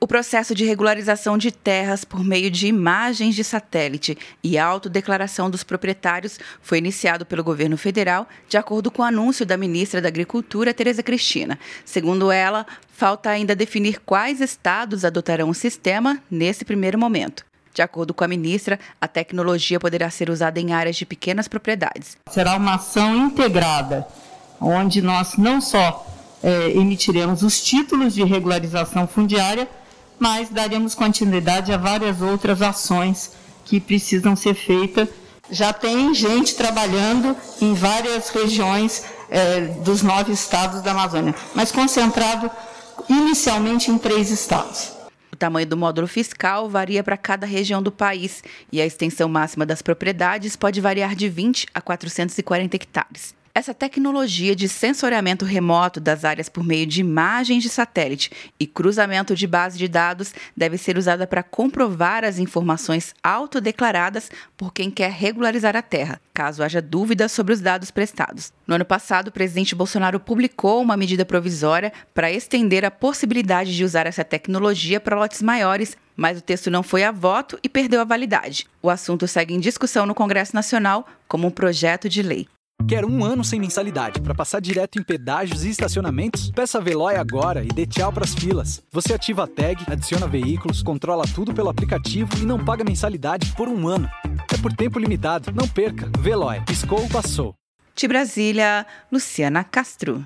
O processo de regularização de terras por meio de imagens de satélite e autodeclaração dos proprietários foi iniciado pelo governo federal, de acordo com o anúncio da ministra da Agricultura, Tereza Cristina. Segundo ela, falta ainda definir quais estados adotarão o sistema nesse primeiro momento. De acordo com a ministra, a tecnologia poderá ser usada em áreas de pequenas propriedades. Será uma ação integrada, onde nós não só é, emitiremos os títulos de regularização fundiária, mas daremos continuidade a várias outras ações que precisam ser feitas. Já tem gente trabalhando em várias regiões é, dos nove estados da Amazônia, mas concentrado inicialmente em três estados. O tamanho do módulo fiscal varia para cada região do país e a extensão máxima das propriedades pode variar de 20 a 440 hectares. Essa tecnologia de sensoriamento remoto das áreas por meio de imagens de satélite e cruzamento de base de dados deve ser usada para comprovar as informações autodeclaradas por quem quer regularizar a terra, caso haja dúvidas sobre os dados prestados. No ano passado, o presidente Bolsonaro publicou uma medida provisória para estender a possibilidade de usar essa tecnologia para lotes maiores mas o texto não foi a voto e perdeu a validade. O assunto segue em discussão no Congresso Nacional como um projeto de lei. Quer um ano sem mensalidade para passar direto em pedágios e estacionamentos? Peça a Veloy agora e dê tchau para as filas. Você ativa a tag, adiciona veículos, controla tudo pelo aplicativo e não paga mensalidade por um ano. É por tempo limitado. Não perca. Veloy. Piscou, passou. De Brasília, Luciana Castro.